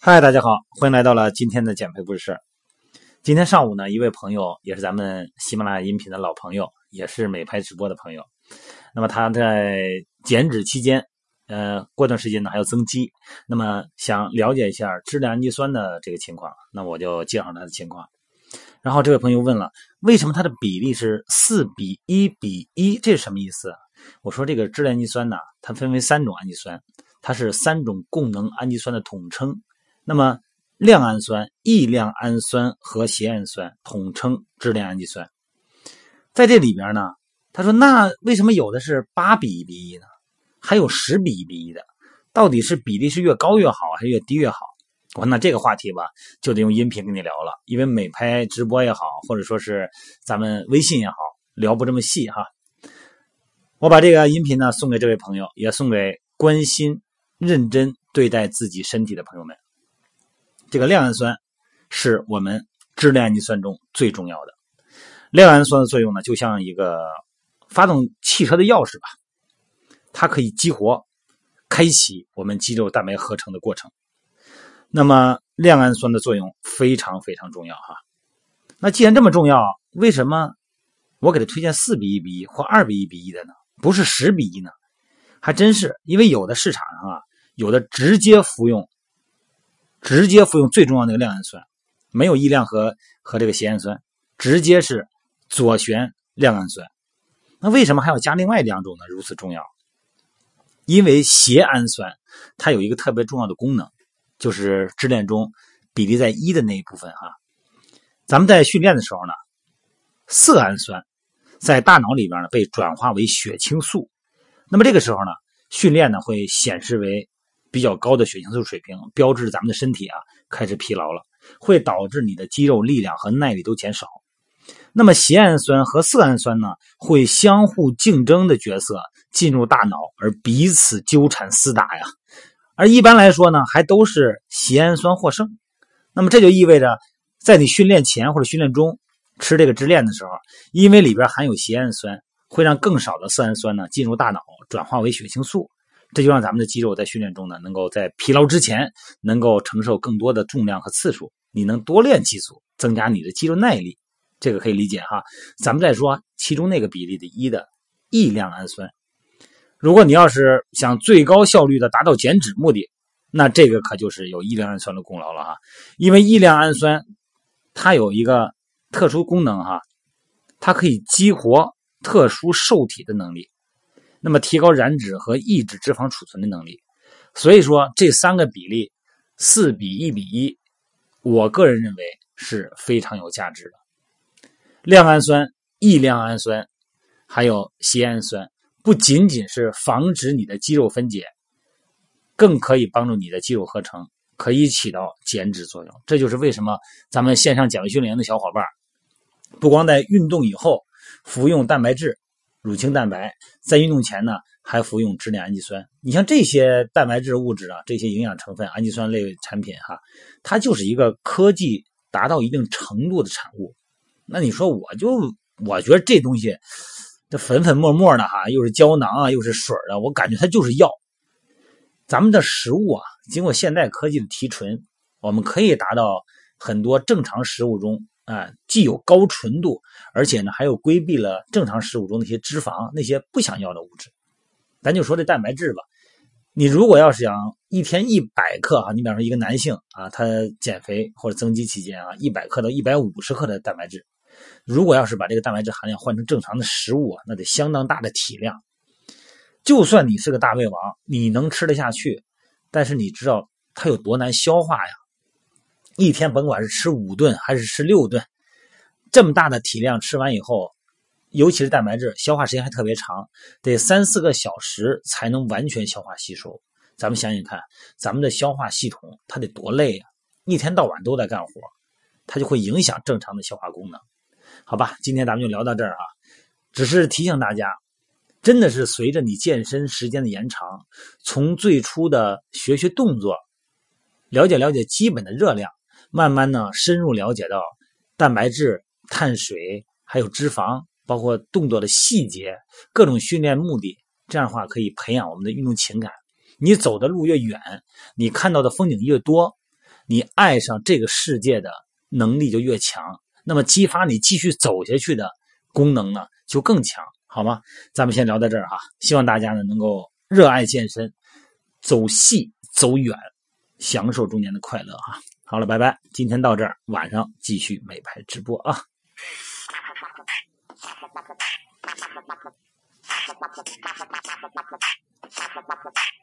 嗨，大家好，欢迎来到了今天的减肥故事。今天上午呢，一位朋友也是咱们喜马拉雅音频的老朋友，也是美拍直播的朋友。那么他在减脂期间，呃，过段时间呢还要增肌，那么想了解一下支链氨基酸的这个情况，那我就介绍他的情况。然后这位朋友问了，为什么它的比例是四比一比一？这是什么意思？我说这个支链氨基酸呢，它分为三种氨基酸，它是三种功能氨基酸的统称。那么亮氨酸、异亮氨酸和缬氨酸统称支链氨基酸。在这里边呢，他说那为什么有的是八比一比一呢？还有十比一比一的？到底是比例是越高越好，还是越低越好？我那这个话题吧，就得用音频跟你聊了，因为美拍直播也好，或者说是咱们微信也好，聊不这么细哈。我把这个音频呢送给这位朋友，也送给关心、认真对待自己身体的朋友们。这个亮氨酸是我们支链氨基酸中最重要的。亮氨酸的作用呢，就像一个发动汽车的钥匙吧，它可以激活、开启我们肌肉蛋白合成的过程。那么亮氨酸的作用非常非常重要哈。那既然这么重要，为什么我给他推荐四比一比一或二比一比一的呢？不是十比一呢？还真是，因为有的市场上啊，有的直接服用，直接服用最重要那个亮氨酸，没有异亮和和这个缬氨酸，直接是左旋亮氨酸。那为什么还要加另外两种呢？如此重要？因为缬氨酸它有一个特别重要的功能。就是支链中比例在一的那一部分哈，咱们在训练的时候呢，色氨酸在大脑里边呢被转化为血清素，那么这个时候呢，训练呢会显示为比较高的血清素水平，标志咱们的身体啊开始疲劳了，会导致你的肌肉力量和耐力都减少。那么缬氨酸和色氨酸呢会相互竞争的角色进入大脑，而彼此纠缠厮打呀。而一般来说呢，还都是缬氨酸获胜。那么这就意味着，在你训练前或者训练中吃这个支链的时候，因为里边含有缬氨酸，会让更少的色氨酸呢进入大脑，转化为血清素。这就让咱们的肌肉在训练中呢，能够在疲劳之前能够承受更多的重量和次数。你能多练几组，增加你的肌肉耐力，这个可以理解哈。咱们再说其中那个比例的一的异亮氨酸。如果你要是想最高效率的达到减脂目的，那这个可就是有异亮氨酸的功劳了哈。因为异亮氨酸它有一个特殊功能哈，它可以激活特殊受体的能力，那么提高燃脂和抑制脂肪储存的能力。所以说这三个比例四比一比一，我个人认为是非常有价值的。亮氨酸、异亮氨酸还有缬氨酸。不仅仅是防止你的肌肉分解，更可以帮助你的肌肉合成，可以起到减脂作用。这就是为什么咱们线上减肥训练营的小伙伴，不光在运动以后服用蛋白质、乳清蛋白，在运动前呢还服用支链氨基酸。你像这些蛋白质物质啊，这些营养成分、氨基酸类产品哈，它就是一个科技达到一定程度的产物。那你说，我就我觉得这东西。这粉粉末末的哈，又是胶囊啊，又是水的，我感觉它就是药。咱们的食物啊，经过现代科技的提纯，我们可以达到很多正常食物中啊，既有高纯度，而且呢，还有规避了正常食物中那些脂肪、那些不想要的物质。咱就说这蛋白质吧，你如果要是想一天一百克哈，你比方说一个男性啊，他减肥或者增肌期间啊，一百克到一百五十克的蛋白质。如果要是把这个蛋白质含量换成正常的食物啊，那得相当大的体量。就算你是个大胃王，你能吃得下去，但是你知道它有多难消化呀？一天甭管是吃五顿还是吃六顿，这么大的体量吃完以后，尤其是蛋白质，消化时间还特别长，得三四个小时才能完全消化吸收。咱们想想看，咱们的消化系统它得多累呀！一天到晚都在干活，它就会影响正常的消化功能。好吧，今天咱们就聊到这儿啊。只是提醒大家，真的是随着你健身时间的延长，从最初的学学动作，了解了解基本的热量，慢慢呢深入了解到蛋白质、碳水，还有脂肪，包括动作的细节，各种训练目的。这样的话可以培养我们的运动情感。你走的路越远，你看到的风景越多，你爱上这个世界的能力就越强。那么激发你继续走下去的功能呢就更强，好吗？咱们先聊到这儿哈，希望大家呢能够热爱健身，走细走远，享受中年的快乐哈。好了，拜拜，今天到这儿，晚上继续美拍直播啊。